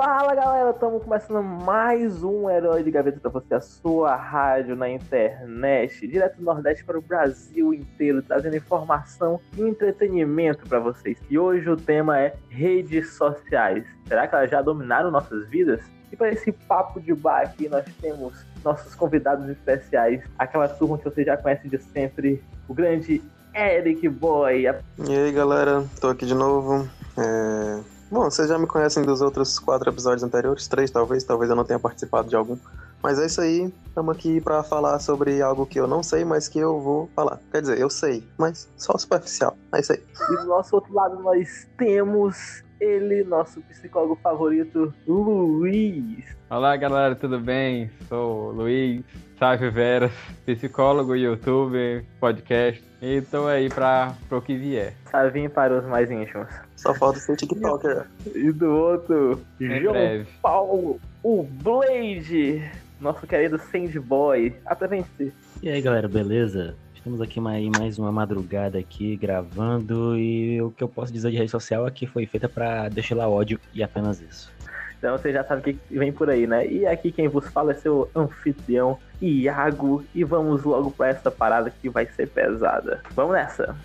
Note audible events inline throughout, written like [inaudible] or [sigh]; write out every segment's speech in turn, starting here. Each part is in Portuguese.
Fala galera, estamos começando mais um Herói de Gaveta para você, a sua rádio na internet, direto do Nordeste para o Brasil inteiro, trazendo informação e entretenimento para vocês. E hoje o tema é redes sociais. Será que elas já dominaram nossas vidas? E para esse papo de bar aqui, nós temos nossos convidados especiais, aquela turma que você já conhece de sempre, o grande Eric Boy. E aí galera, tô aqui de novo. É Bom, vocês já me conhecem dos outros quatro episódios anteriores, três talvez, talvez eu não tenha participado de algum. Mas é isso aí, estamos aqui para falar sobre algo que eu não sei, mas que eu vou falar. Quer dizer, eu sei, mas só superficial. É isso aí. E do nosso outro lado nós temos ele, nosso psicólogo favorito, Luiz. Olá galera, tudo bem? Sou o Luiz Sávio Vera, psicólogo, youtuber, podcast. E tô aí para o que vier. Savinho para os mais íntimos. Só falta ser TikToker. E do outro, em João breve. Paulo, o Blade, nosso querido Sandboy. Apresente-se. E aí galera, beleza? Estamos aqui mais, mais uma madrugada aqui gravando e o que eu posso dizer de rede social é que foi feita para deixar lá ódio e apenas isso. Então você já sabe o que vem por aí, né? E aqui quem vos fala é seu anfitrião, Iago, e vamos logo para essa parada que vai ser pesada. Vamos nessa!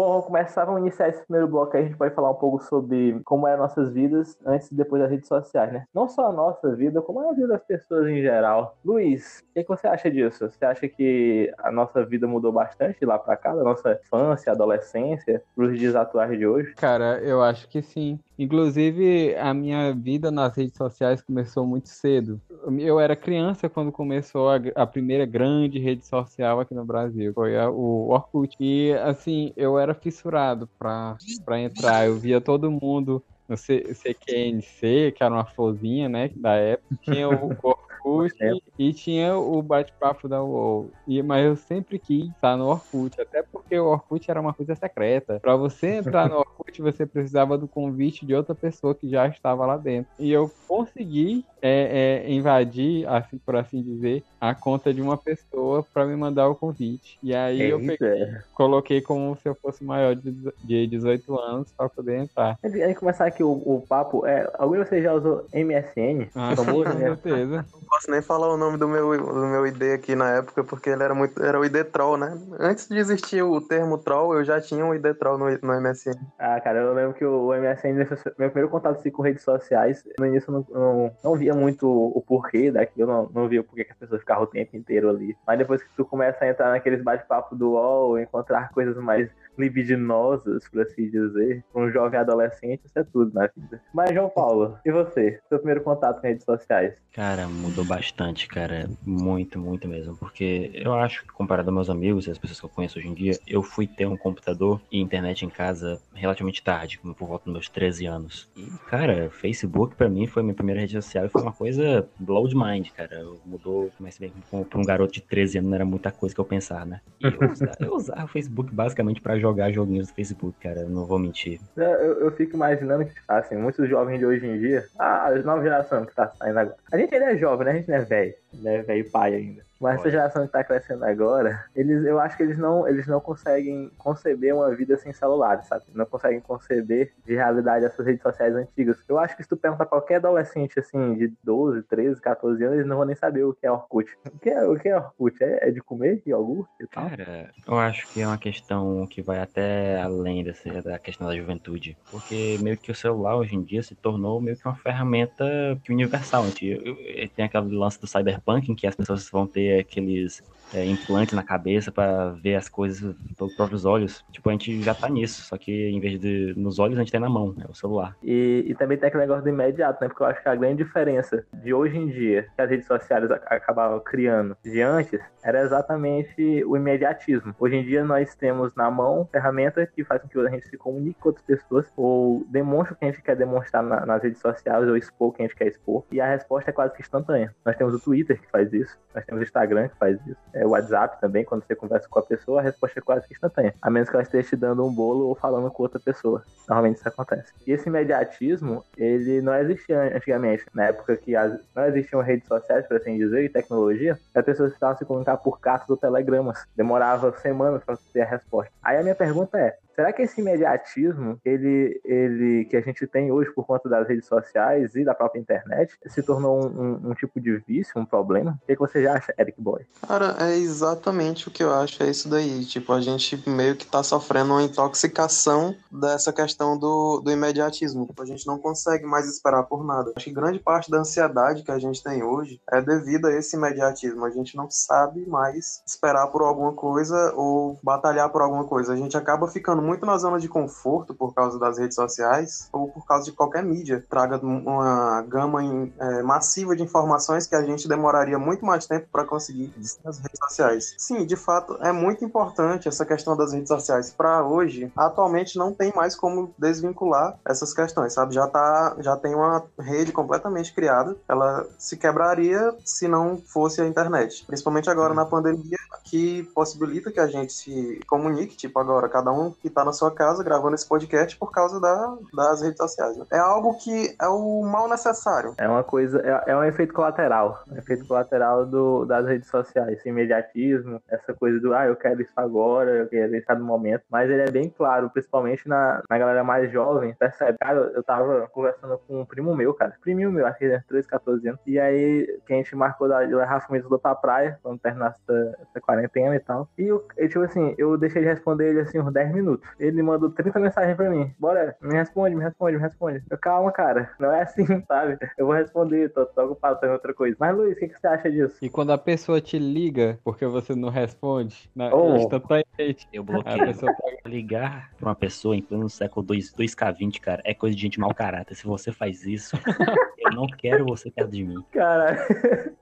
Bom, vamos começar, vamos iniciar esse primeiro bloco aí, a gente pode falar um pouco sobre como é nossas vidas antes e depois das redes sociais, né? Não só a nossa vida, como a vida das pessoas em geral. Luiz, o que, que você acha disso? Você acha que a nossa vida mudou bastante lá pra cá, da nossa infância, adolescência, pros dias atuais de hoje? Cara, eu acho que sim. Inclusive, a minha vida nas redes sociais começou muito cedo. Eu era criança quando começou a, a primeira grande rede social aqui no Brasil. Foi a, o Orkut. E, assim, eu era fissurado pra, pra entrar. Eu via todo mundo no CQNC, que era uma florzinha, né, da época. Tinha o [laughs] Orkut é. e tinha o bate-papo da UOL. E, mas eu sempre quis estar no Orkut, até porque o Orkut era uma coisa secreta. Para você entrar no [laughs] Orkut, você precisava do convite de outra pessoa que já estava lá dentro. E eu consegui é, é, invadir, assim, por assim dizer, a conta de uma pessoa para me mandar o convite. E aí eu peguei, coloquei como se eu fosse maior de, de 18 anos para poder entrar. Antes de começar aqui o, o papo, é, algum de vocês já usou MSN? Ah, famoso, com né? certeza. [laughs] Não posso nem falar o nome do meu, do meu ID aqui na época, porque ele era muito. Era o ID Troll, né? Antes de existir o termo Troll, eu já tinha um ID Troll no, no MSN. Ah, cara, eu lembro que o MSN, meu primeiro contato assim, com redes sociais, no início eu não, não, não via muito o porquê daquilo, não, não via o porquê que as pessoas ficavam o tempo inteiro ali. Mas depois que tu começa a entrar naqueles bate-papo do UOL, encontrar coisas mais libidinosas, por assim dizer, um jovem adolescente, isso é tudo na vida. Mas, João Paulo, e você? Seu primeiro contato com redes sociais? Cara, mudou bastante, cara. Muito, muito mesmo. Porque eu acho que, comparado aos meus amigos e as pessoas que eu conheço hoje em dia, eu fui ter um computador e internet em casa relativamente tarde, por volta dos meus 13 anos. E, cara, Facebook para mim foi minha primeira rede social e foi uma coisa blow de mind, cara. Mudou, mas bem, para um garoto de 13 anos não era muita coisa que eu pensava, né? E eu usava o Facebook basicamente para jogar joguinhos do Facebook, cara, não vou mentir. Eu, eu fico imaginando que, assim, muitos jovens de hoje em dia, ah, a nova geração que tá saindo agora. A gente ainda é jovem, né? A gente não é velho, né? Velho pai ainda. Mas essa geração que está crescendo agora, eles, eu acho que eles não, eles não conseguem conceber uma vida sem celular, sabe? Não conseguem conceber de realidade essas redes sociais antigas. Eu acho que se tu perguntar qualquer adolescente, assim, de 12, 13, 14 anos, eles não vão nem saber o que é Orkut. O que é, o que é Orkut? É, é de comer iogurte e tal? Cara, eu acho que é uma questão que vai até além dessa, da questão da juventude. Porque meio que o celular hoje em dia se tornou meio que uma ferramenta universal. Tem aquele lance do cyberpunk em que as pessoas vão ter aqueles é, implantes na cabeça para ver as coisas pelos próprios olhos. Tipo, a gente já tá nisso, só que em vez de nos olhos, a gente tem na mão, é o celular. E, e também tem aquele negócio do imediato, né? Porque eu acho que a grande diferença de hoje em dia, que as redes sociais acabavam criando de antes, era exatamente o imediatismo. Hoje em dia nós temos na mão ferramentas que fazem com que a gente se comunique com outras pessoas ou demonstre o que a gente quer demonstrar na, nas redes sociais ou expor o que a gente quer expor. E a resposta é quase que instantânea. Nós temos o Twitter que faz isso, nós temos o Instagram que faz isso. WhatsApp também, quando você conversa com a pessoa, a resposta é quase que instantânea. A menos que ela esteja te dando um bolo ou falando com outra pessoa. Normalmente isso acontece. E esse imediatismo, ele não existia antigamente, na época que as, não existiam redes sociais, por assim dizer, e tecnologia, as pessoas precisavam se comunicar por cartas ou telegramas. Demorava semanas para ter a resposta. Aí a minha pergunta é: Será que esse imediatismo, ele, ele que a gente tem hoje por conta das redes sociais e da própria internet, se tornou um, um, um tipo de vício, um problema? O que, que você já acha, Eric Boy? Cara, é exatamente o que eu acho, é isso daí. Tipo, a gente meio que tá sofrendo uma intoxicação dessa questão do, do imediatismo. Tipo, a gente não consegue mais esperar por nada. Acho que grande parte da ansiedade que a gente tem hoje é devido a esse imediatismo. A gente não sabe mais esperar por alguma coisa ou batalhar por alguma coisa. A gente acaba ficando muito na zona de conforto por causa das redes sociais ou por causa de qualquer mídia. Traga uma gama em, é, massiva de informações que a gente demoraria muito mais tempo para conseguir nas redes sociais. Sim, de fato, é muito importante essa questão das redes sociais. Para hoje, atualmente não tem mais como desvincular essas questões, sabe? Já, tá, já tem uma rede completamente criada. Ela se quebraria se não fosse a internet. Principalmente agora na pandemia, que possibilita que a gente se comunique, tipo agora, cada um que está na sua casa gravando esse podcast por causa da, das redes sociais. Né? É algo que é o mal necessário. É uma coisa, é, é um efeito colateral. Um efeito colateral do, das redes sociais. Esse imediatismo, essa coisa do, ah, eu quero isso agora, eu quero isso no momento. Mas ele é bem claro, principalmente na, na galera mais jovem, percebe? Cara, eu tava conversando com um primo meu, cara. Priminho meu, acho que ele é 13, 14 anos. E aí, que a gente marcou de levar a família pra praia, quando terminasse essa, essa quarentena e tal. E, eu, tipo assim, eu deixei de responder ele, assim, uns 10 minutos. Ele mandou 30 mensagens pra mim. Bora, me responde, me responde, me responde. Eu, calma, cara. Não é assim, [laughs] sabe? Eu vou responder, tô, tô ocupado fazendo outra coisa. Mas, Luiz, o que, que, você acha disso? E quando a pessoa te liga porque você não responde, na, oh. instantaneamente, eu bloqueio. A pessoa pode [laughs] ligar pra uma pessoa em pleno século 2, 2K20, cara, é coisa de gente mau caráter. Se você faz isso, [laughs] eu não quero você perto de mim. Cara,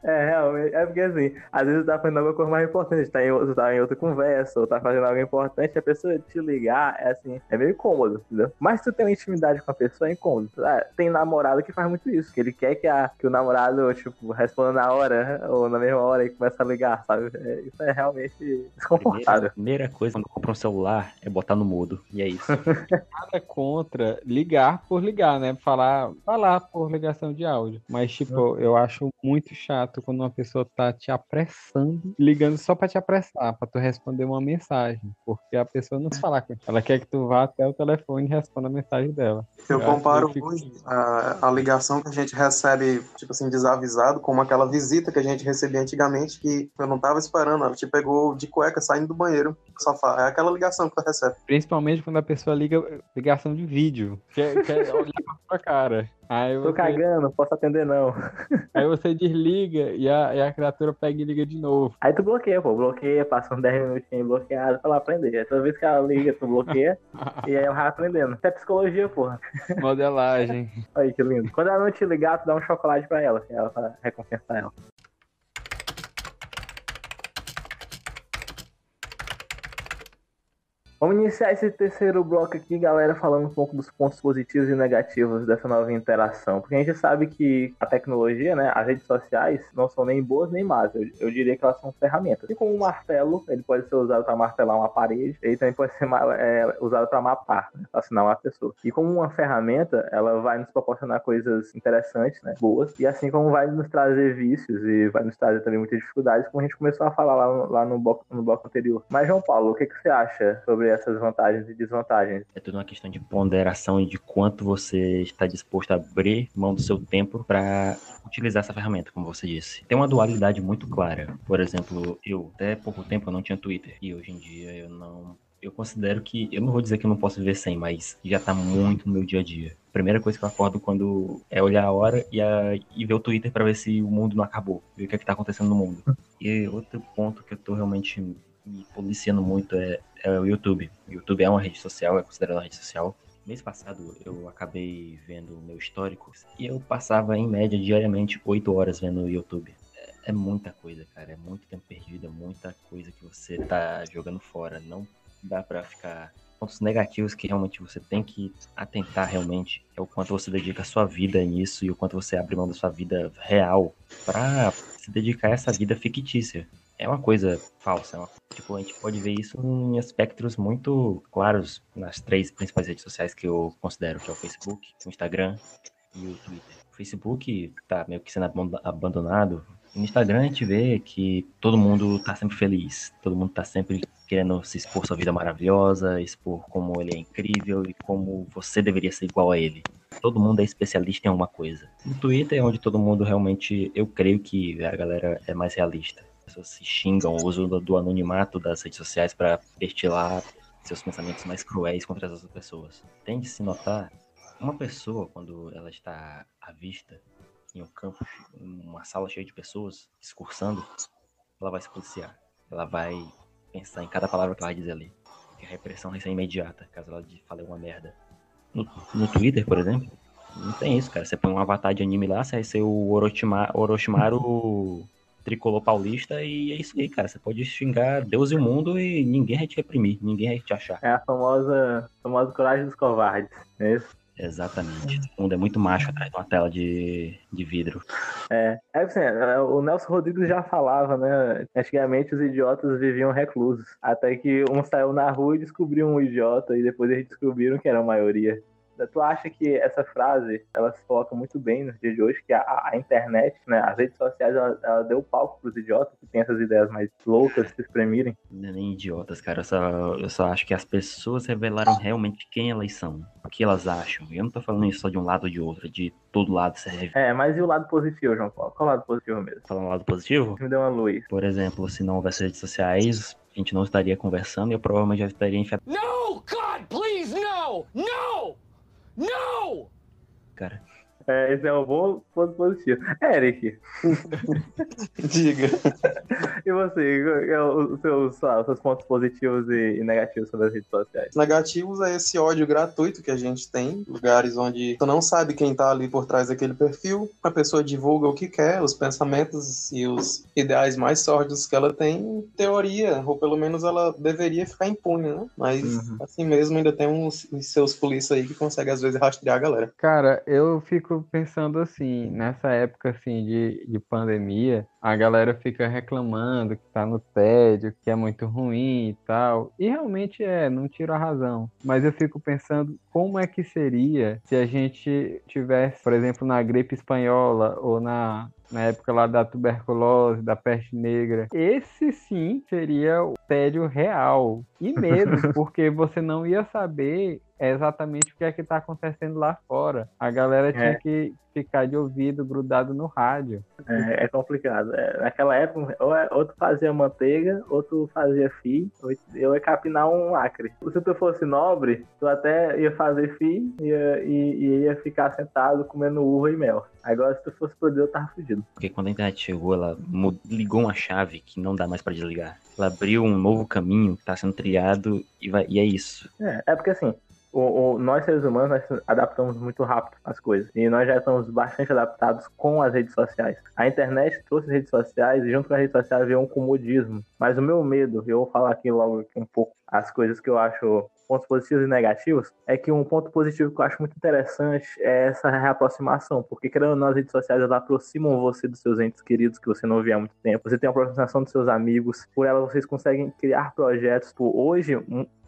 é realmente. É porque assim, às vezes você tá fazendo alguma coisa mais importante, tá em, você tá em outra conversa, ou tá fazendo algo importante, a pessoa te ligar, é assim, é meio cômodo, entendeu? Mas se tu tem uma intimidade com a pessoa, é incômodo. Ah, tem namorado que faz muito isso, que ele quer que, a, que o namorado, tipo, responda na hora, [laughs] ou na mesma hora e começa a ligar, sabe? É, isso é realmente desconfortável. Primeira, primeira coisa quando compra um celular é botar no mudo, e é isso. [laughs] Nada contra ligar por ligar, né? Falar, falar por ligação de áudio. Mas, tipo, eu acho muito chato quando uma pessoa tá te apressando, ligando só pra te apressar, pra tu responder uma mensagem. Porque a pessoa não se falar com ela quer que tu vá até o telefone e responda a mensagem dela. Eu, eu comparo fico... hoje a, a ligação que a gente recebe, tipo assim, desavisado, como aquela visita que a gente recebia antigamente, que eu não tava esperando, ela te pegou de cueca saindo do banheiro, sofá. É aquela ligação que tu recebe. Principalmente quando a pessoa liga ligação de vídeo. Quer, quer olhar pra sua cara. Aí você... Tô cagando, não posso atender não. Aí você desliga e a, e a criatura pega e liga de novo. Aí tu bloqueia, pô. Bloqueia, passa uns 10 minutinhos bloqueado pra ela aprender. Aí toda vez que ela liga, tu bloqueia [laughs] e aí ela vai aprendendo. Isso é psicologia, porra. Modelagem. Aí que lindo. Quando ela não te ligar, tu dá um chocolate pra ela, ela pra recompensar ela. Vamos iniciar esse terceiro bloco aqui, galera, falando um pouco dos pontos positivos e negativos dessa nova interação. Porque a gente sabe que a tecnologia, né, as redes sociais, não são nem boas nem más. Eu, eu diria que elas são ferramentas. E como um martelo, ele pode ser usado para martelar uma parede, ele também pode ser é, usado para mapar, né, assinar uma pessoa. E como uma ferramenta, ela vai nos proporcionar coisas interessantes, né, boas, e assim como vai nos trazer vícios e vai nos trazer também muitas dificuldades, como a gente começou a falar lá lá no, bloco, no bloco anterior. Mas, João Paulo, o que, que você acha sobre essas vantagens e desvantagens. É tudo uma questão de ponderação e de quanto você está disposto a abrir mão do seu tempo para utilizar essa ferramenta, como você disse. Tem uma dualidade muito clara. Por exemplo, eu até pouco tempo eu não tinha Twitter e hoje em dia eu não eu considero que, eu não vou dizer que eu não posso viver sem, mas já tá muito no meu dia a dia. Primeira coisa que eu acordo quando é olhar a hora e, a, e ver o Twitter para ver se o mundo não acabou, ver o que é que tá acontecendo no mundo. E outro ponto que eu tô realmente me policiando muito é, é o YouTube. O YouTube é uma rede social, é considerado uma rede social. Mês passado eu acabei vendo o meu histórico e eu passava em média diariamente 8 horas vendo o YouTube. É, é muita coisa, cara. É muito tempo perdido, é muita coisa que você tá jogando fora. Não dá pra ficar. Pontos negativos que realmente você tem que atentar realmente é o quanto você dedica a sua vida nisso e o quanto você abre mão da sua vida real para se dedicar a essa vida fictícia é uma coisa falsa. É tipo, a gente pode ver isso em aspectos muito claros nas três principais redes sociais que eu considero, que é o Facebook, o Instagram e o Twitter. O Facebook tá meio que sendo abandonado. No Instagram a gente vê que todo mundo tá sempre feliz, todo mundo tá sempre querendo se expor sua vida maravilhosa, expor como ele é incrível e como você deveria ser igual a ele. Todo mundo é especialista em alguma coisa. No Twitter é onde todo mundo realmente, eu creio que a galera é mais realista. As pessoas se xingam, usam do anonimato das redes sociais para destilar seus pensamentos mais cruéis contra as outras pessoas. Tem de se notar, uma pessoa, quando ela está à vista em um campo, uma sala cheia de pessoas, discursando, ela vai se policiar. Ela vai pensar em cada palavra que ela vai dizer ali. Que a repressão vai ser imediata, caso ela fale uma merda. No, no Twitter, por exemplo, não tem isso, cara. Você põe um avatar de anime lá, você vai ser o Orochimaru, Orochimaru tricolor paulista e é isso aí, cara. Você pode xingar Deus e o mundo e ninguém vai te reprimir, ninguém vai te achar. É a famosa, famosa coragem dos covardes, é isso? Exatamente. Todo mundo é muito macho atrás de uma tela de, de vidro. É, é assim, é, o Nelson Rodrigues já falava, né? Antigamente os idiotas viviam reclusos. Até que um saiu na rua e descobriu um idiota, e depois eles descobriram que era a maioria. Tu acha que essa frase, ela se coloca muito bem nos dias de hoje, que a, a internet, né, as redes sociais, ela, ela deu palco pros idiotas que têm essas ideias mais loucas se exprimirem? Não é nem idiotas, cara. Eu só, eu só acho que as pessoas revelaram realmente quem elas são, o que elas acham. Eu não tô falando isso só de um lado ou de outro, de todo lado serve. É, mas e o lado positivo, João Paulo? Qual é o lado positivo mesmo? Falando o lado positivo? Me deu uma luz. Por exemplo, se não houvesse redes sociais, a gente não estaria conversando e eu provavelmente já estaria enfiado. No, God, please, no! No! No! Cara. É, esse é um bom ponto positivo. Eric. [laughs] Diga. E você, é os seus, os seus pontos positivos e, negativos sobre as redes sociais? Negativos é esse ódio gratuito que a gente tem, lugares onde tu não sabe quem tá ali por trás daquele perfil, a pessoa divulga o que quer, os pensamentos e os ideais mais sórdidos que ela tem, em teoria, ou pelo menos ela deveria ficar impune, né? Mas uhum. assim mesmo ainda tem uns, uns seus polícias aí que conseguem às vezes rastrear a galera. Cara, eu fico pensando assim, nessa época assim de, de pandemia, a galera fica reclamando que tá no tédio, que é muito ruim e tal. E realmente é, não tiro a razão. Mas eu fico pensando como é que seria se a gente tivesse, por exemplo, na gripe espanhola ou na na época lá da tuberculose, da peste negra. Esse sim seria o tédio real. E medo, [laughs] porque você não ia saber exatamente o que é que está acontecendo lá fora. A galera tinha é. que ficar de ouvido grudado no rádio. É, é complicado. É, naquela época, ou, é, ou tu fazia manteiga, ou tu fazia fio, ou eu ia capinar um acre. Se tu fosse nobre, tu até ia fazer fio ia, e, e ia ficar sentado comendo uva e mel. Agora, se tu fosse poder, eu tava fudido. Porque quando a internet chegou, ela ligou uma chave que não dá mais para desligar. Ela abriu um novo caminho que tá sendo trilhado e, vai, e é isso. É, é porque assim, o, o, nós seres humanos nós adaptamos muito rápido as coisas e nós já estamos bastante adaptados com as redes sociais. A internet trouxe as redes sociais e junto com as redes sociais veio um comodismo. Mas o meu medo, eu vou falar aqui logo um pouco as coisas que eu acho pontos positivos e negativos, é que um ponto positivo que eu acho muito interessante é essa reaproximação, porque querendo ou não, as redes sociais elas aproximam você dos seus entes queridos que você não via há muito tempo, você tem a aproximação dos seus amigos, por ela vocês conseguem criar projetos. Por hoje,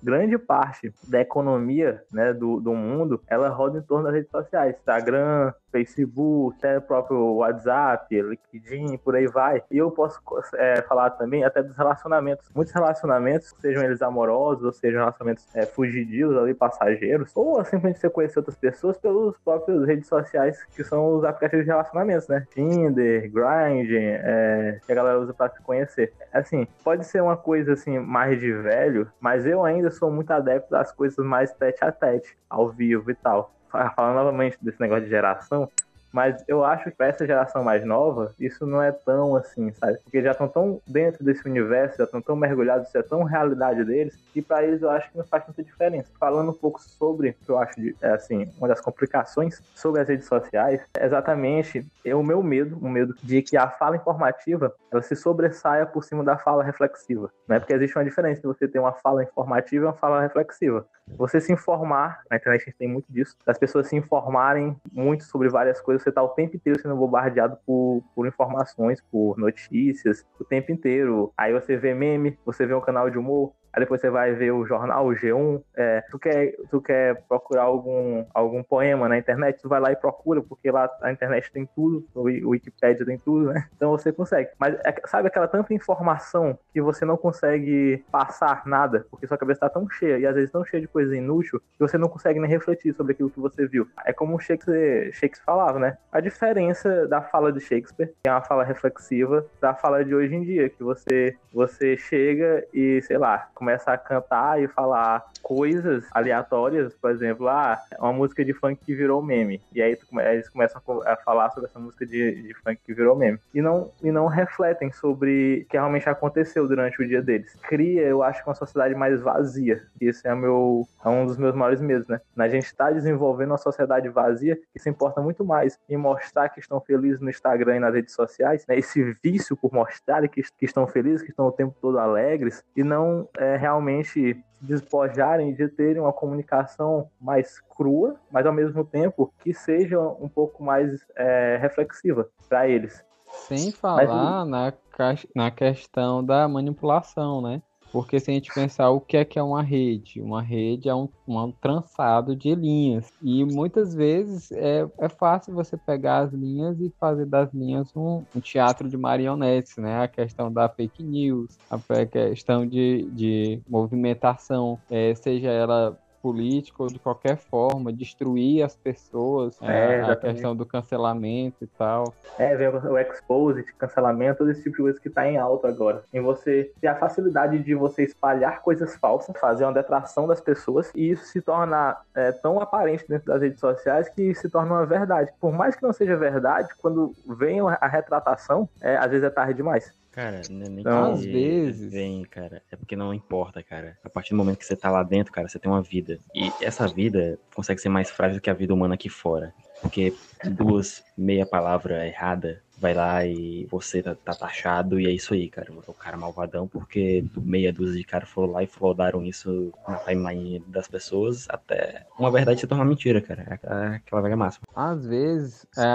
grande parte da economia né, do, do mundo, ela roda em torno das redes sociais, Instagram, Facebook, até o próprio WhatsApp, LinkedIn, por aí vai. E eu posso é, falar também até dos relacionamentos. Muitos relacionamentos, sejam eles amorosos, ou sejam relacionamentos é, fugidios ali, passageiros, ou simplesmente você conhecer outras pessoas pelos próprios redes sociais, que são os aplicativos de relacionamentos, né? Tinder, Grindr, é, que a galera usa para se conhecer. Assim, pode ser uma coisa assim mais de velho, mas eu ainda sou muito adepto das coisas mais tete a tete, ao vivo e tal. Falando novamente desse negócio de geração, mas eu acho que para essa geração mais nova, isso não é tão assim, sabe? Porque já estão tão dentro desse universo, já estão tão mergulhados, isso é tão realidade deles, que para eles eu acho que não faz muita diferença. Falando um pouco sobre que eu acho de, é, assim, uma das complicações sobre as redes sociais, é exatamente é o meu medo, o medo de que a fala informativa ela se sobressaia por cima da fala reflexiva, né? Porque existe uma diferença de você ter uma fala informativa e uma fala reflexiva. Você se informar, na internet a gente tem muito disso, das pessoas se informarem muito sobre várias coisas você tá o tempo inteiro sendo bombardeado por, por informações, por notícias, o tempo inteiro. Aí você vê meme, você vê um canal de humor, Aí depois você vai ver o jornal, o G1. É, tu, quer, tu quer procurar algum, algum poema na internet, tu vai lá e procura, porque lá a internet tem tudo, o Wikipedia tem tudo, né? Então você consegue. Mas é, sabe aquela tanta informação que você não consegue passar nada, porque sua cabeça tá tão cheia, e às vezes tão cheia de coisa inútil, que você não consegue nem refletir sobre aquilo que você viu. É como o Shakespeare, Shakespeare falava, né? A diferença da fala de Shakespeare, que é uma fala reflexiva, da fala de hoje em dia, que você, você chega e, sei lá, começa a cantar e falar coisas aleatórias, por exemplo, ah, uma música de funk que virou meme. E aí eles começam a falar sobre essa música de, de funk que virou meme. E não, e não refletem sobre o que realmente aconteceu durante o dia deles. Cria, eu acho, uma sociedade mais vazia. Isso é, meu, é um dos meus maiores medos, né? A gente está desenvolvendo uma sociedade vazia que se importa muito mais em mostrar que estão felizes no Instagram e nas redes sociais, né? Esse vício por mostrar que, que estão felizes, que estão o tempo todo alegres, e não é, realmente despojarem de terem uma comunicação mais crua, mas ao mesmo tempo que seja um pouco mais é, reflexiva para eles. Sem falar mas, na, na questão da manipulação, né? Porque se a gente pensar o que é que é uma rede, uma rede é um, um trançado de linhas. E muitas vezes é, é fácil você pegar as linhas e fazer das linhas um, um teatro de marionetes, né? A questão da fake news, a questão de, de movimentação, é, seja ela político de qualquer forma, destruir as pessoas, é, a questão do cancelamento e tal. É, ver o expose, cancelamento, todo esse tipo de coisa que está em alta agora. Em você ter a facilidade de você espalhar coisas falsas, fazer uma detração das pessoas e isso se tornar é, tão aparente dentro das redes sociais que se torna uma verdade. Por mais que não seja verdade, quando vem a retratação, é, às vezes é tarde demais. Cara, não é nem então, às vezes vem, cara. É porque não importa, cara. A partir do momento que você tá lá dentro, cara, você tem uma vida. E essa vida consegue ser mais frágil que a vida humana aqui fora. Porque duas meia palavra errada vai lá e você tá, tá, taxado e é isso aí, cara. O cara malvadão, porque meia dúzia de caras foram lá e flodaram isso na timeline das pessoas até uma verdade se tornar mentira, cara. É aquela velha máxima. Às vezes, é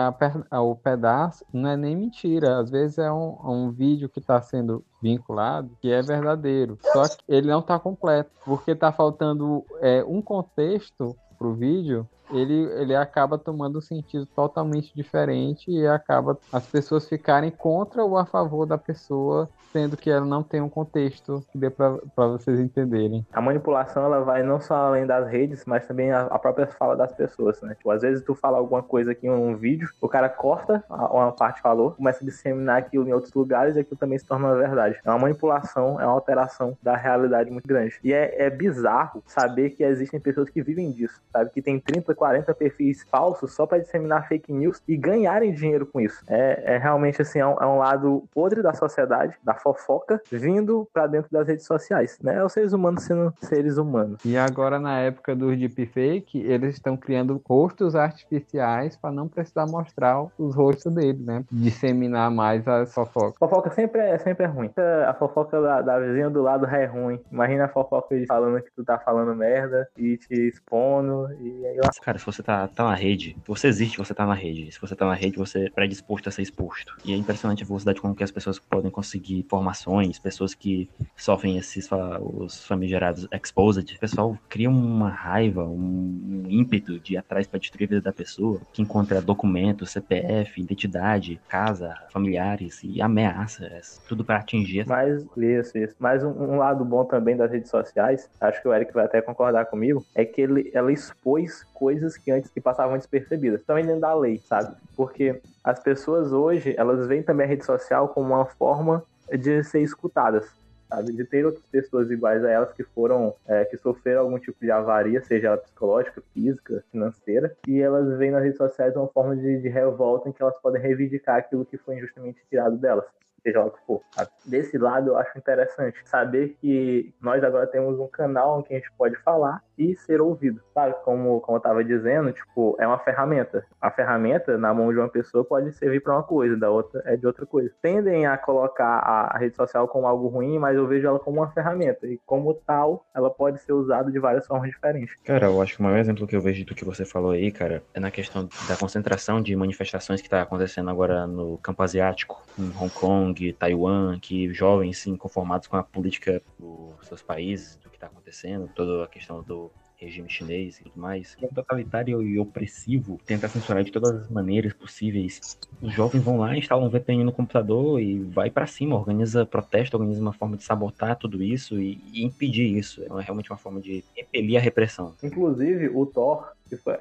é o pedaço não é nem mentira. Às vezes é um, um vídeo que tá sendo vinculado que é verdadeiro. Só que ele não tá completo, porque tá faltando é, um contexto pro vídeo ele, ele acaba tomando um sentido totalmente diferente e acaba as pessoas ficarem contra ou a favor da pessoa, sendo que ela não tem um contexto que dê para vocês entenderem. A manipulação ela vai não só além das redes, mas também a, a própria fala das pessoas, né? Tipo, às vezes tu fala alguma coisa aqui em um vídeo, o cara corta uma parte falou, começa a disseminar aquilo em outros lugares e aquilo também se torna verdade. É uma manipulação, é uma alteração da realidade muito grande. E é, é bizarro saber que existem pessoas que vivem disso, sabe? Que tem 30, 40 perfis falsos só para disseminar fake news e ganharem dinheiro com isso. É, é realmente assim, é um, é um, lado podre da sociedade, da fofoca, vindo para dentro das redes sociais, né? É os seres humanos sendo seres humanos. E agora, na época do deepfake, eles estão criando rostos artificiais para não precisar mostrar os rostos deles, né? Disseminar mais as fofocas. Fofoca sempre é, sempre é ruim. A fofoca da, da vizinha do lado é ruim. Imagina a fofoca de falando que tu tá falando merda e te expondo. E aí, Cara, se você tá, tá na rede, você existe, você tá na rede. Se você tá na rede, você é predisposto a ser exposto. E é impressionante a velocidade com que as pessoas podem conseguir informações, pessoas que sofrem esses os famigerados exposed. O pessoal cria uma raiva, um, ímpeto de ir atrás para destruir a vida da pessoa, que encontra documentos, CPF, identidade, casa, familiares e ameaças, tudo para atingir. Mas, isso, isso. Mas um, um, lado bom também das redes sociais, acho que o Eric vai até concordar comigo, é que ele, ela expôs coisas que antes que passavam despercebidas, também dentro da lei, sabe? Porque as pessoas hoje, elas veem também a rede social como uma forma de ser escutadas, sabe? De ter outras pessoas iguais a elas que foram, é, que sofreram algum tipo de avaria, seja ela psicológica, física, financeira, e elas veem nas redes sociais uma forma de, de revolta em que elas podem reivindicar aquilo que foi injustamente tirado delas. Seja lá o que for. Desse lado eu acho interessante saber que nós agora temos um canal que a gente pode falar e ser ouvido. Sabe, como, como eu tava dizendo, tipo, é uma ferramenta. A ferramenta na mão de uma pessoa pode servir para uma coisa, da outra é de outra coisa. Tendem a colocar a rede social como algo ruim, mas eu vejo ela como uma ferramenta. E como tal, ela pode ser usada de várias formas diferentes. Cara, eu acho que o maior exemplo que eu vejo do que você falou aí, cara, é na questão da concentração de manifestações que tá acontecendo agora no campo asiático, em Hong Kong, Taiwan, que jovens, sim, conformados com a política dos seus países, do que tá acontecendo, toda a questão do regime chinês e tudo mais, que é totalitário e opressivo, tenta censurar de todas as maneiras possíveis. Os jovens vão lá, instalam um VPN no computador e vai para cima, organiza protesto, organiza uma forma de sabotar tudo isso e, e impedir isso. É realmente uma forma de repelir a repressão. Inclusive, o Thor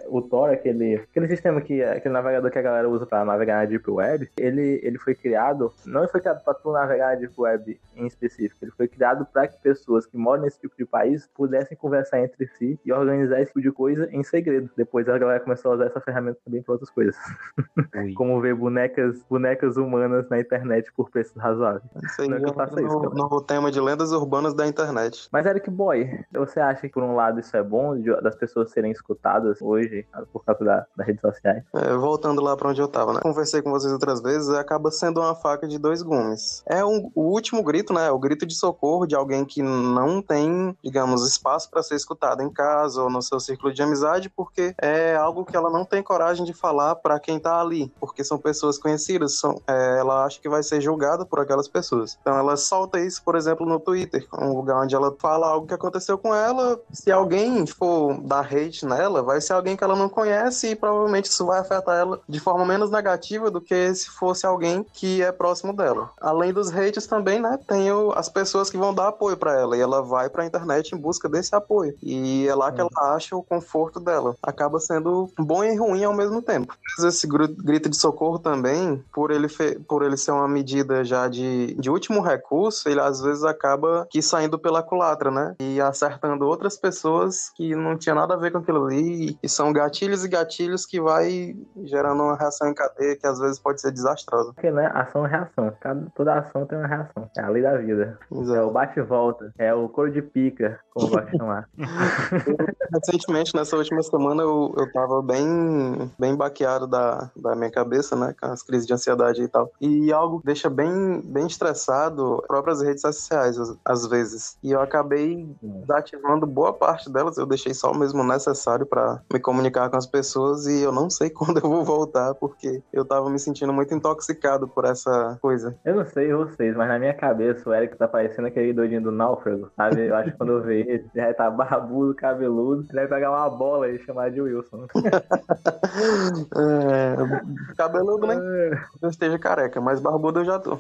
o Tor, aquele, aquele sistema que aquele navegador que a galera usa para navegar na Deep Web, ele, ele foi criado, não foi criado para tu navegar na Deep Web em específico, ele foi criado para que pessoas que moram nesse tipo de país pudessem conversar entre si e organizar esse tipo de coisa em segredo. Depois a galera começou a usar essa ferramenta também para outras coisas. [laughs] Como ver bonecas, bonecas humanas na internet por preços razoáveis. Isso aí não é que eu faça no, isso, novo tema de lendas urbanas da internet. Mas Eric Boy, você acha que por um lado isso é bom das pessoas serem escutadas hoje por causa da, das redes sociais. É, voltando lá para onde eu tava, né? Conversei com vocês outras vezes, acaba sendo uma faca de dois gumes. É um, o último grito, né? O grito de socorro de alguém que não tem, digamos, espaço para ser escutado em casa ou no seu círculo de amizade, porque é algo que ela não tem coragem de falar para quem tá ali, porque são pessoas conhecidas, são, é, ela acha que vai ser julgada por aquelas pessoas. Então ela solta isso, por exemplo, no Twitter, um lugar onde ela fala algo que aconteceu com ela. Se alguém for dar hate nela, vai ser alguém que ela não conhece e provavelmente isso vai afetar ela de forma menos negativa do que se fosse alguém que é próximo dela. Além dos hates também, né, tem o, as pessoas que vão dar apoio para ela e ela vai para a internet em busca desse apoio. E é lá que ela acha o conforto dela. Acaba sendo bom e ruim ao mesmo tempo. Esse grito de socorro também, por ele, por ele ser uma medida já de, de último recurso, ele às vezes acaba que saindo pela culatra, né? E acertando outras pessoas que não tinha nada a ver com aquilo ali e são gatilhos e gatilhos que vai gerando uma reação em cadeia que às vezes pode ser desastrosa. Porque, né, ação e reação. Cada, toda ação tem uma reação. É a lei da vida. Exato. É o bate e volta. É o couro de pica, como eu gosto de chamar. Recentemente, nessa última semana, eu, eu tava bem, bem baqueado da, da minha cabeça, né, com as crises de ansiedade e tal. E algo deixa bem, bem estressado próprias redes sociais, às, às vezes. E eu acabei desativando boa parte delas, eu deixei só o mesmo necessário para me comunicar com as pessoas e eu não sei [laughs] quando eu vou voltar, porque eu tava me sentindo muito intoxicado por essa coisa. Eu não sei vocês, mas na minha cabeça o Eric tá parecendo aquele doidinho do náufrago, sabe? Eu acho que quando eu ver ele, já tá barbudo, cabeludo, ele vai pegar uma bola e chamar de Wilson. [laughs] é, cabeludo, né? Eu esteja careca, mas barbudo eu já tô.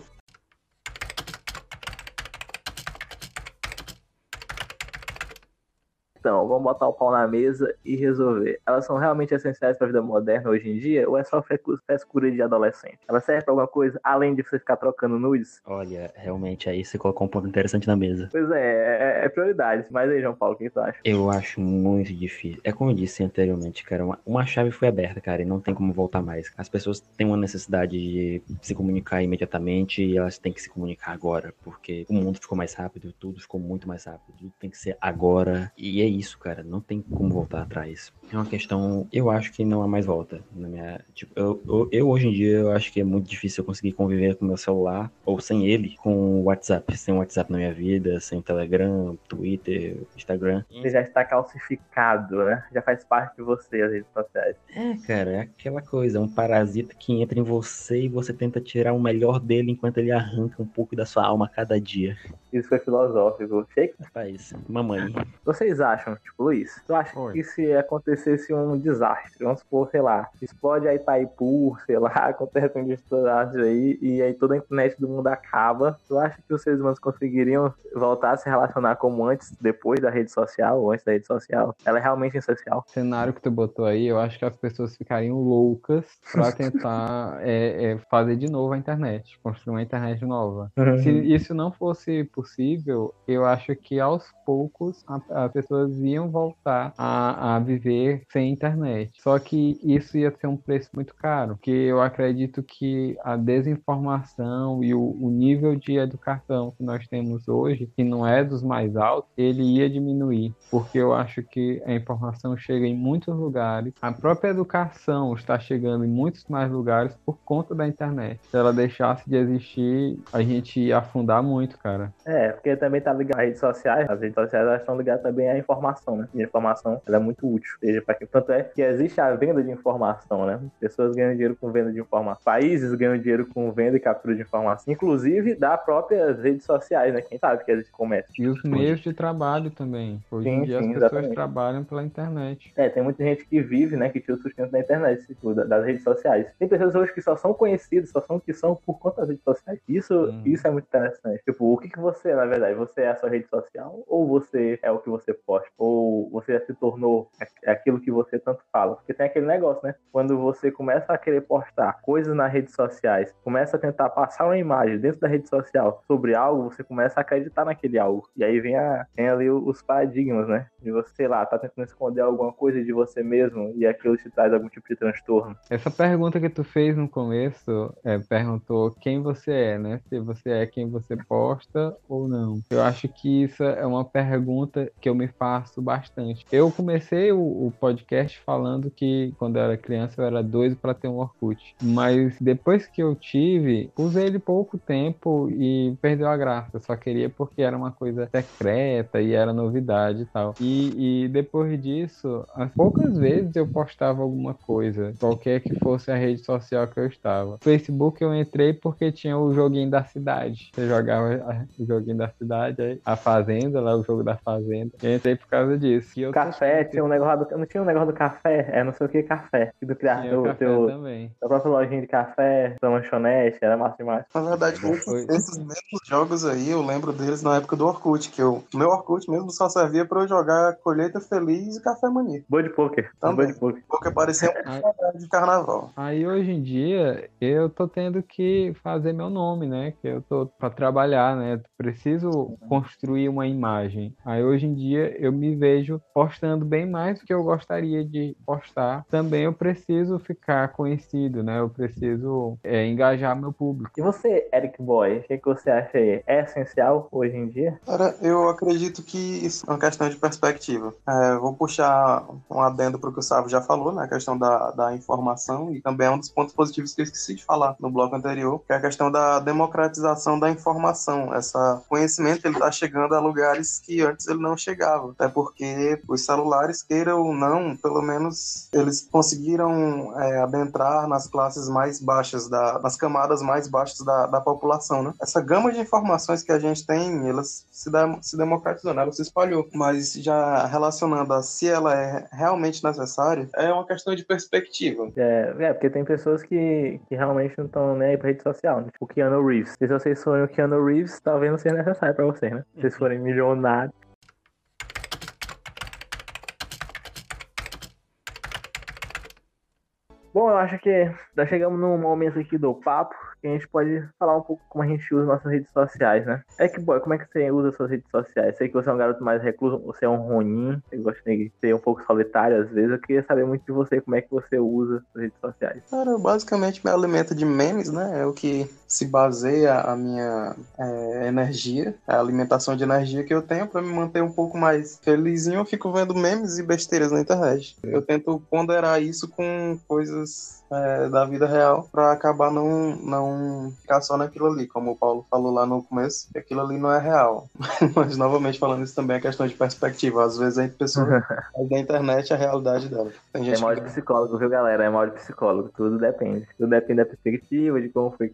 Então, vamos botar o pau na mesa e resolver. Elas são realmente essenciais para a vida moderna hoje em dia ou é só frescura de adolescente? Ela serve para alguma coisa além de você ficar trocando nudes? Olha, realmente aí você colocou um ponto interessante na mesa. Pois é, é, é prioridade. Mas aí, João Paulo, o que tu acha? Eu acho muito difícil. É como eu disse anteriormente, cara, uma, uma chave foi aberta, cara, e não tem como voltar mais. As pessoas têm uma necessidade de se comunicar imediatamente e elas têm que se comunicar agora, porque o mundo ficou mais rápido, tudo ficou muito mais rápido, tudo tem que ser agora. E é isso, cara. Não tem como voltar atrás. É uma questão. Eu acho que não há mais volta. Na minha, tipo, eu, eu, eu, hoje em dia eu acho que é muito difícil eu conseguir conviver com meu celular ou sem ele, com o WhatsApp. Sem o WhatsApp na minha vida, sem Telegram, Twitter, Instagram. Ele já está calcificado, né? Já faz parte de você as redes sociais. É, cara, é aquela coisa, é um parasita que entra em você e você tenta tirar o melhor dele enquanto ele arranca um pouco da sua alma a cada dia. Isso foi filosófico. Shake? Rapaz, mamãe. Vocês acham, tipo, Luiz, tu acha Oi. que se acontecesse um desastre, vamos supor, sei lá, explode a Itaipu, sei lá, [laughs] acontece um desastre aí, e aí toda a internet do mundo acaba, tu acha que os seres humanos conseguiriam voltar a se relacionar como antes, depois da rede social, ou antes da rede social? Ela é realmente essencial. O cenário que tu botou aí, eu acho que as pessoas ficariam loucas pra [laughs] tentar é, é, fazer de novo a internet, construir uma internet nova. Uhum. Se isso não fosse possível, eu acho que aos poucos as pessoas pessoas iam voltar a, a viver sem internet. Só que isso ia ser um preço muito caro, porque eu acredito que a desinformação e o, o nível de educação que nós temos hoje, que não é dos mais altos, ele ia diminuir, porque eu acho que a informação chega em muitos lugares, a própria educação está chegando em muitos mais lugares por conta da internet. Se ela deixasse de existir, a gente ia afundar muito, cara. É, porque também tá ligado às redes sociais, as redes sociais estão ligadas também à informação, né? E a informação ela é muito útil. Seja para que tanto é que existe a venda de informação, né? Pessoas ganham dinheiro com venda de informação, países ganham dinheiro com venda e captura de informação, inclusive da próprias redes sociais, né? Quem sabe que existe comércio. E os meios de trabalho também. Hoje Sim, em dia sim, as pessoas exatamente. trabalham pela internet. É, tem muita gente que vive, né, que tira o sustento da internet, tipo, da- das redes sociais. Tem pessoas hoje que só são conhecidas, só são que são por conta das redes sociais. Isso, Uhum. isso é muito interessante. Tipo, o que, que você na verdade? Você é a sua rede social ou você é o que você posta? Ou você já se tornou aquilo que você tanto fala? Porque tem aquele negócio, né? Quando você começa a querer postar coisas nas redes sociais, começa a tentar passar uma imagem dentro da rede social sobre algo, você começa a acreditar naquele algo. E aí vem, a, vem ali os paradigmas, né? De você, sei lá, tá tentando esconder alguma coisa de você mesmo e aquilo te traz algum tipo de transtorno. Essa pergunta que tu fez no começo, é, perguntou quem você é, né? Se você é quem você posta ou não. Eu acho que isso é uma pergunta que eu me faço bastante. Eu comecei o, o podcast falando que quando eu era criança eu era doido para ter um Orkut. Mas depois que eu tive, usei ele pouco tempo e perdeu a graça. Eu só queria porque era uma coisa secreta e era novidade e tal. E, e depois disso, as poucas vezes eu postava alguma coisa, qualquer que fosse a rede social que eu estava. Facebook eu entrei porque tinha o joguinho da cidade. Você jogava o joguinho da cidade, a Fazenda, lá o jogo da Fazenda. Eu entrei por causa disso. E Café, tinha um negócio do, não tinha um negócio do café, é não sei o que café. Do café teu, também. da própria lojinha de café, da lanchonete, era massa demais. Na verdade, esses, esses mesmos jogos aí, eu lembro deles na época do Orkut, que eu, o meu Orkut mesmo só servia pra eu jogar Colheita Feliz e Café Mania. Boi de poker, Também. boi de poker. Porque parecia um de carnaval. Aí hoje em dia eu tô tendo que fazer meu nome, né? Que eu tô para trabalhar, né? Preciso construir uma imagem. Aí hoje em dia eu me vejo postando bem mais do que eu gostaria de postar. Também eu preciso ficar conhecido, né? Eu preciso é, engajar meu público. E você, Eric Boy, o que, que você acha aí? É essencial hoje em dia? Cara, eu acredito que isso é uma questão de perspectiva. É, vou puxar um adendo para o que o Sávio já falou, né? A questão da, da informação, e também é um dos pontos positivos que eu esqueci de falar no bloco anterior, que é a questão da democratização da informação. Essa conhecimento ele está chegando a lugares que antes ele não chegava. Até porque os celulares, queira ou não, pelo menos eles conseguiram é, adentrar nas classes mais baixas, da, nas camadas mais baixas da, da população, né? Essa gama de informações que a gente tem, elas se, se democratizou, né? ela se espalhou. Mas já relacionando a se ela é realmente necessária, é uma questão de perspectiva. É, é, porque tem pessoas que, que realmente não estão nem aí pra rede social, né? Tipo o Keanu Reeves. Se vocês forem o Keanu Reeves, talvez não seja necessário pra vocês, né? Se vocês forem milionários. Bom, eu acho que já chegamos num momento aqui do papo que a gente pode falar um pouco como a gente usa nossas redes sociais, né? É que, boy, como é que você usa suas redes sociais? Sei que você é um garoto mais recluso, você é um ronin, você gosta de ser um pouco solitário às vezes. Eu queria saber muito de você, como é que você usa suas redes sociais. Cara, eu basicamente me alimento de memes, né? É o que se baseia a minha é, energia, a alimentação de energia que eu tenho para me manter um pouco mais felizinho. Eu fico vendo memes e besteiras na internet. Eu tento ponderar isso com coisas é, da vida real para acabar não, não ficar só naquilo ali, como o Paulo falou lá no começo, que aquilo ali não é real. [laughs] Mas novamente falando isso também é questão de perspectiva. Às vezes a pessoa [laughs] da internet a realidade dela. Tem É gente mal que de psicólogo, viu, galera? É mal de psicólogo. Tudo depende. Tudo depende da perspectiva, de como foi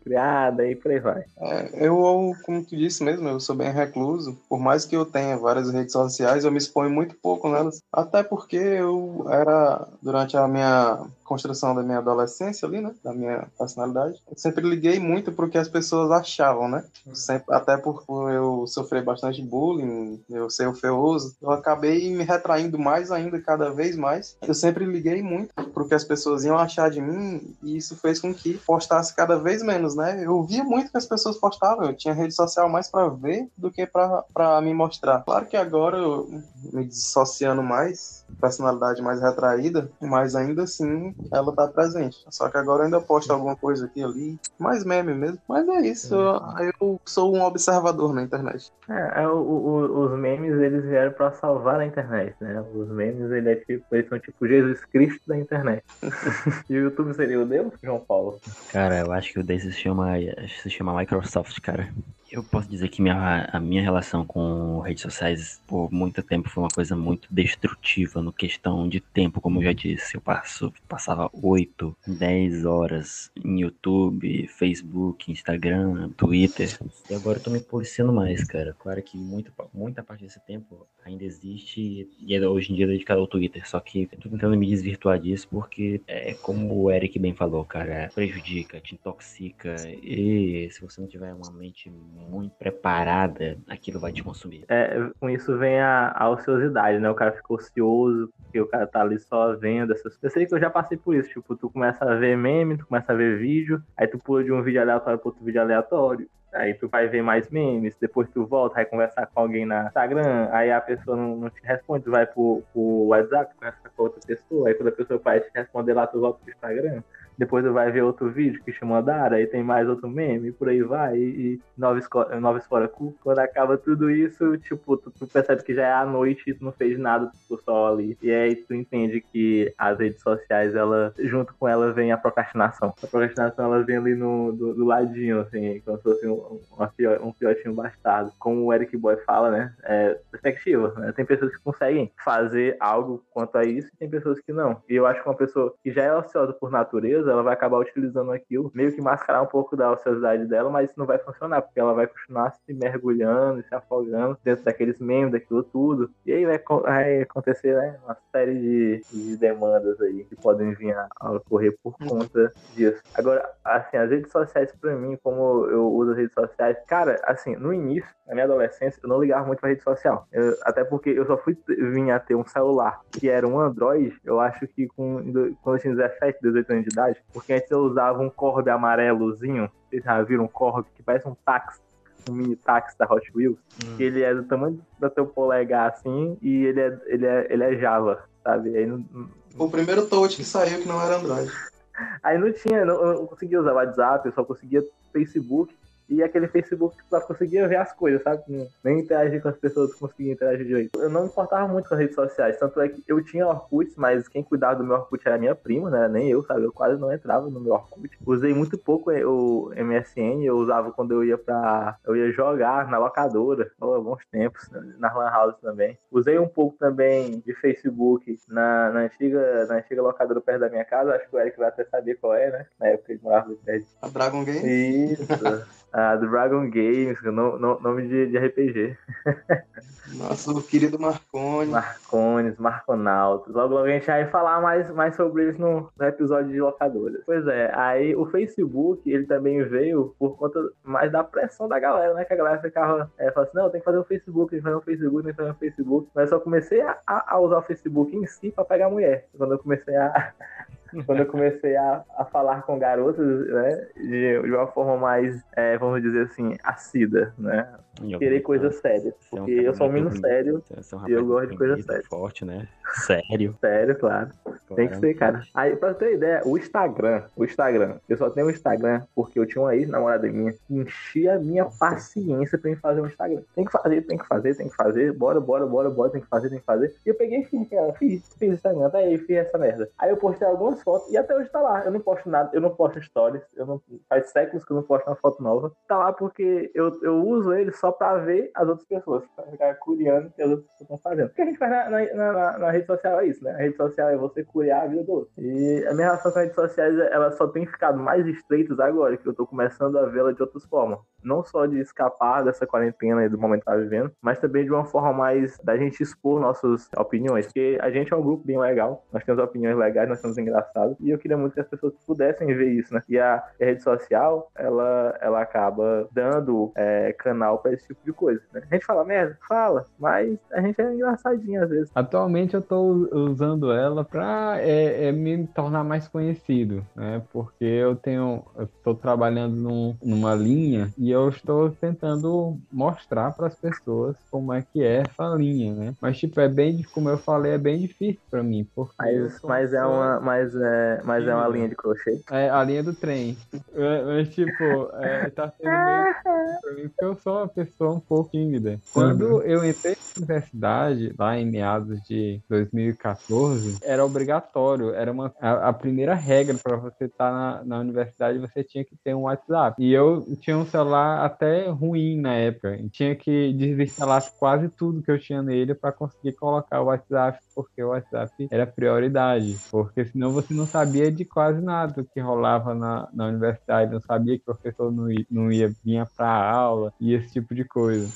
criada e por aí vai. É, eu, como tu disse mesmo, eu sou bem recluso. Por mais que eu tenha várias redes sociais, eu me exponho muito pouco nelas. Até porque eu era, durante a minha construção da minha adolescência ali, né? Da minha personalidade. Eu sempre liguei muito pro que as pessoas achavam, né? Sempre, até por por eu sofrer bastante bullying, eu ser o feioso, eu acabei me retraindo mais ainda, cada vez mais. Eu sempre liguei muito pro que as pessoas iam achar de mim e isso fez com que postasse cada vez menos, né? Eu via muito que as pessoas postavam, eu tinha rede social mais para ver do que para me mostrar. Claro que agora eu me dissociando mais, personalidade mais retraída, mas ainda assim ela tá presente. Só que agora eu ainda posto alguma coisa aqui ali, mais meme mesmo. Mas é isso, eu, eu sou um observador na internet. É, é o, o, os memes eles vieram para salvar a internet, né? Os memes ele é tipo, eles são tipo Jesus Cristo da internet. [laughs] e o YouTube seria o Deus, João Paulo? Cara, eu acho que o desse se chama, se chama Microsoft, cara. Eu posso dizer que minha, a minha relação com redes sociais por muito tempo foi uma coisa muito destrutiva no questão de tempo, como eu já disse. Eu passo, passava 8, 10 horas em YouTube, Facebook, Instagram, Twitter. E agora eu tô me policiando mais, cara. Claro que muita, muita parte desse tempo ainda existe e é hoje em dia dedicado ao Twitter. Só que eu tô tentando me desvirtuar disso porque é como o Eric bem falou, cara, prejudica, te intoxica e se você não tiver uma mente muito preparada, aquilo vai te consumir. É, com isso vem a, a ociosidade, né? O cara fica ocioso, porque o cara tá ali só vendo essas Eu sei que eu já passei por isso, tipo, tu começa a ver meme, tu começa a ver vídeo, aí tu pula de um vídeo aleatório para outro vídeo aleatório. Aí tu vai ver mais memes, depois tu volta, vai conversar com alguém na Instagram, aí a pessoa não, não te responde, tu vai pro, pro WhatsApp, conversa com outra pessoa, aí quando a pessoa vai te responder lá, tu volta pro Instagram depois tu vai ver outro vídeo que chama Dara, aí tem mais outro meme, por aí vai, e, e nova, escola, nova escola cu. Quando acaba tudo isso, tipo, tu, tu, percebe que já é a noite e tu não fez nada pro sol ali. E aí tu entende que as redes sociais, ela, junto com ela vem a procrastinação. A procrastinação, ela vem ali no, do, do ladinho, assim, como se fosse um, um filhotinho bastardo. Como o Eric Boy fala, né, é perspectiva, né? Tem pessoas que conseguem fazer algo quanto a isso e tem pessoas que não. E eu acho que uma pessoa que já é ociosa por natureza, ela vai acabar utilizando aquilo, meio que mascarar um pouco da ociosidade dela, mas isso não vai funcionar, porque ela vai continuar se mergulhando, se afogando dentro daqueles memes, daquilo tudo. E aí vai, vai acontecer né, uma série de, de, demandas aí que podem vir a ocorrer por conta disso. Agora, assim, as redes sociais para mim, como eu uso as redes sociais, cara, assim, no início, na minha adolescência, eu não ligava muito pra rede social. Eu, até porque eu só fui vir a ter um celular que era um Android, eu acho que com, quando eu tinha 17, 18 anos de idade, porque antes eu usava um Corb amarelozinho. Vocês já viram um Corb que parece um táxi, um mini táxi da Hot Wheels? Hum. Que ele é do tamanho do teu polegar assim e ele é, ele é, ele é Java, sabe? Aí não, o primeiro touch que saiu que não era Android. [laughs] Aí não tinha, não, eu não conseguia usar WhatsApp, eu só conseguia Facebook e aquele Facebook que só conseguia ver as coisas, sabe? Nem interagir com as pessoas, conseguia interagir direito. Eu não me importava muito com as redes sociais, tanto é que eu tinha Orkut, mas quem cuidava do meu Orkut era minha prima, né? Nem eu, sabe? Eu quase não entrava no meu Orkut. Usei muito pouco o MSN, eu usava quando eu ia pra. Eu ia jogar na locadora, oh, bons tempos, na Lan House também. Usei um pouco também de Facebook na, na, antiga, na antiga locadora perto da minha casa, acho que o Eric vai até saber qual é, né? Na época ele morava perto. A Dragon Game? Isso. A Dragon Games, nome de, de RPG. Nosso querido Marconi. Marcones, Marconautas. Logo, logo a gente vai falar mais, mais sobre eles no, no, episódio de locadoras. Pois é, aí o Facebook, ele também veio por conta mais da pressão da galera, né? Que a galera ficava, é, falava assim, não, tem que fazer um Facebook, tem que fazer um Facebook, tem que fazer um Facebook. Mas eu só comecei a, a usar o Facebook em si pra pegar mulher. Quando eu comecei a, [laughs] quando eu comecei a, a falar com garotas, né, de, de uma forma mais, é, vamos dizer assim, assida, né? Querer coisas sérias. Porque eu sou um menino sério e eu gosto de coisas sérias. Forte, né? Sério. [laughs] Sério, claro. claro. Tem que ser, cara. Aí, pra ter ideia, o Instagram, o Instagram, eu só tenho o Instagram porque eu tinha uma ex-namorada minha que enchia a minha paciência pra mim fazer um Instagram. Tem que fazer, tem que fazer, tem que fazer, bora, bora, bora, bora, tem que fazer, tem que fazer. E eu peguei e fiz, cara, fiz, fiz Instagram, até aí, fiz essa merda. Aí eu postei algumas fotos e até hoje tá lá. Eu não posto nada, eu não posto stories, eu não, faz séculos que eu não posto uma foto nova. Tá lá porque eu, eu uso ele só pra ver as outras pessoas, pra ficar curiando o que as outras pessoas estão fazendo. O que a gente faz na, na, na, na rede social é isso, né? A rede social é você curiar a vida do outro. E a minha relação com as redes sociais, ela só tem ficado mais estreitas agora, que eu tô começando a vê-la de outras formas. Não só de escapar dessa quarentena e do momento que tá vivendo, mas também de uma forma mais da gente expor nossas opiniões. Porque a gente é um grupo bem legal, nós temos opiniões legais, nós somos engraçados passado. E eu queria muito que as pessoas pudessem ver isso, né? E a, a rede social, ela, ela acaba dando é, canal para esse tipo de coisa, né? A gente fala merda? Fala, mas a gente é engraçadinho às vezes. Atualmente eu tô usando ela pra é, é me tornar mais conhecido, né? Porque eu tenho, eu tô trabalhando num, numa linha e eu estou tentando mostrar para as pessoas como é que é essa linha, né? Mas tipo, é bem, como eu falei, é bem difícil para mim, porque mas, mas é uma, mas é, mas é uma linha de crochê. É a linha do trem. Mas tipo, é, tá sendo meio pra mim porque eu sou uma pessoa um pouco tímida. Quando eu entrei na universidade, lá em meados de 2014, era obrigatório, era uma a, a primeira regra para você estar tá na, na universidade, você tinha que ter um WhatsApp. E eu tinha um celular até ruim na época. E tinha que desinstalar quase tudo que eu tinha nele para conseguir colocar o WhatsApp, porque o WhatsApp era prioridade. Porque senão você não sabia de quase nada que rolava na, na universidade, não sabia que o professor não ia, não ia vir para aula e esse tipo de coisa.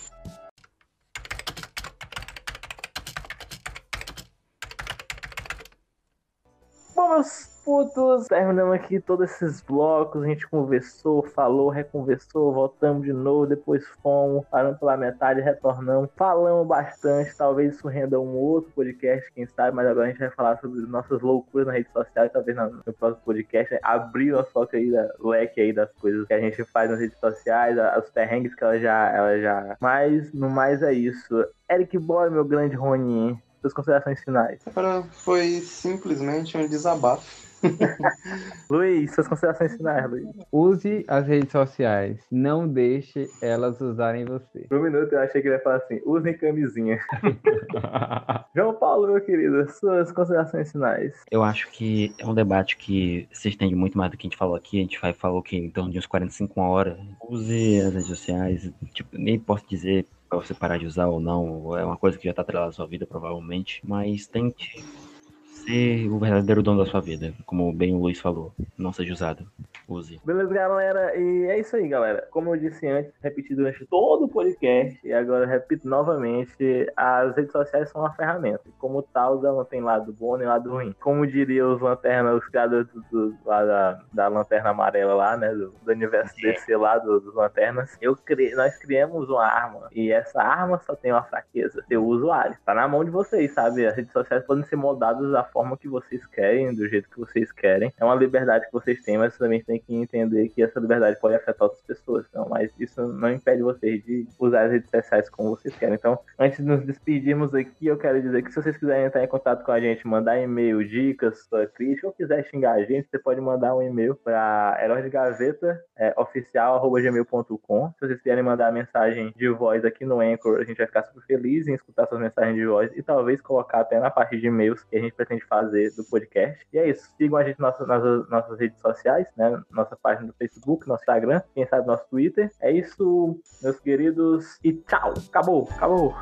Vamos putos, terminamos aqui todos esses blocos, a gente conversou, falou, reconversou, voltamos de novo, depois fomos, paramos pela metade, retornamos, falamos bastante, talvez isso renda um outro podcast, quem sabe, mas agora a gente vai falar sobre nossas loucuras na rede social, talvez no próximo podcast, né? abrir o foco aí, da, leque aí das coisas que a gente faz nas redes sociais, os perrengues que ela já, ela já... Mas, no mais é isso. Eric Boy, meu grande Ronin, suas considerações finais. Foi simplesmente um desabafo [laughs] Luiz, suas considerações finais, Luiz. Use as redes sociais. Não deixe elas usarem você. Por um minuto eu achei que ele ia falar assim: usem camisinha. [laughs] João Paulo, meu querido, suas considerações finais. Eu acho que é um debate que se estende muito mais do que a gente falou aqui. A gente vai, falou que em torno de uns 45 horas. Use as redes sociais. Tipo, nem posso dizer para você parar de usar ou não. É uma coisa que já está atrelada à sua vida, provavelmente. Mas tente ser o verdadeiro dono da sua vida, como bem o Luiz falou. Não seja usado. Use. Beleza, galera. E é isso aí, galera. Como eu disse antes, repeti durante todo o podcast, e agora repito novamente, as redes sociais são uma ferramenta. Como tal, ela não tem lado bom nem lado ruim. Como diria os lanternas, os criadores do, do, lá da, da lanterna amarela lá, né? Do, do universo é. DC lá, do, dos lanternas. Eu cri, nós criamos uma arma. E essa arma só tem uma fraqueza. Seu usuário. Tá na mão de vocês, sabe? As redes sociais podem ser moldadas da forma que vocês querem, do jeito que vocês querem. É uma liberdade que vocês têm, mas também tem que entender que essa liberdade pode afetar outras pessoas. Então, mas isso não impede vocês de usar as redes sociais como vocês querem. Então, antes de nos despedirmos aqui, eu quero dizer que se vocês quiserem entrar em contato com a gente, mandar e-mail, dicas, sua crítica, ou quiser xingar a gente, você pode mandar um e-mail para gaveta é. Se vocês quiserem mandar mensagem de voz aqui no Anchor, a gente vai ficar super feliz em escutar suas mensagens de voz e talvez colocar até na parte de e-mails que a gente pretende fazer do podcast. E é isso. Sigam a gente nas nossas, nossas redes sociais, né? Nossa página do Facebook, nosso Instagram, quem sabe nosso Twitter. É isso, meus queridos. E tchau. Acabou, acabou.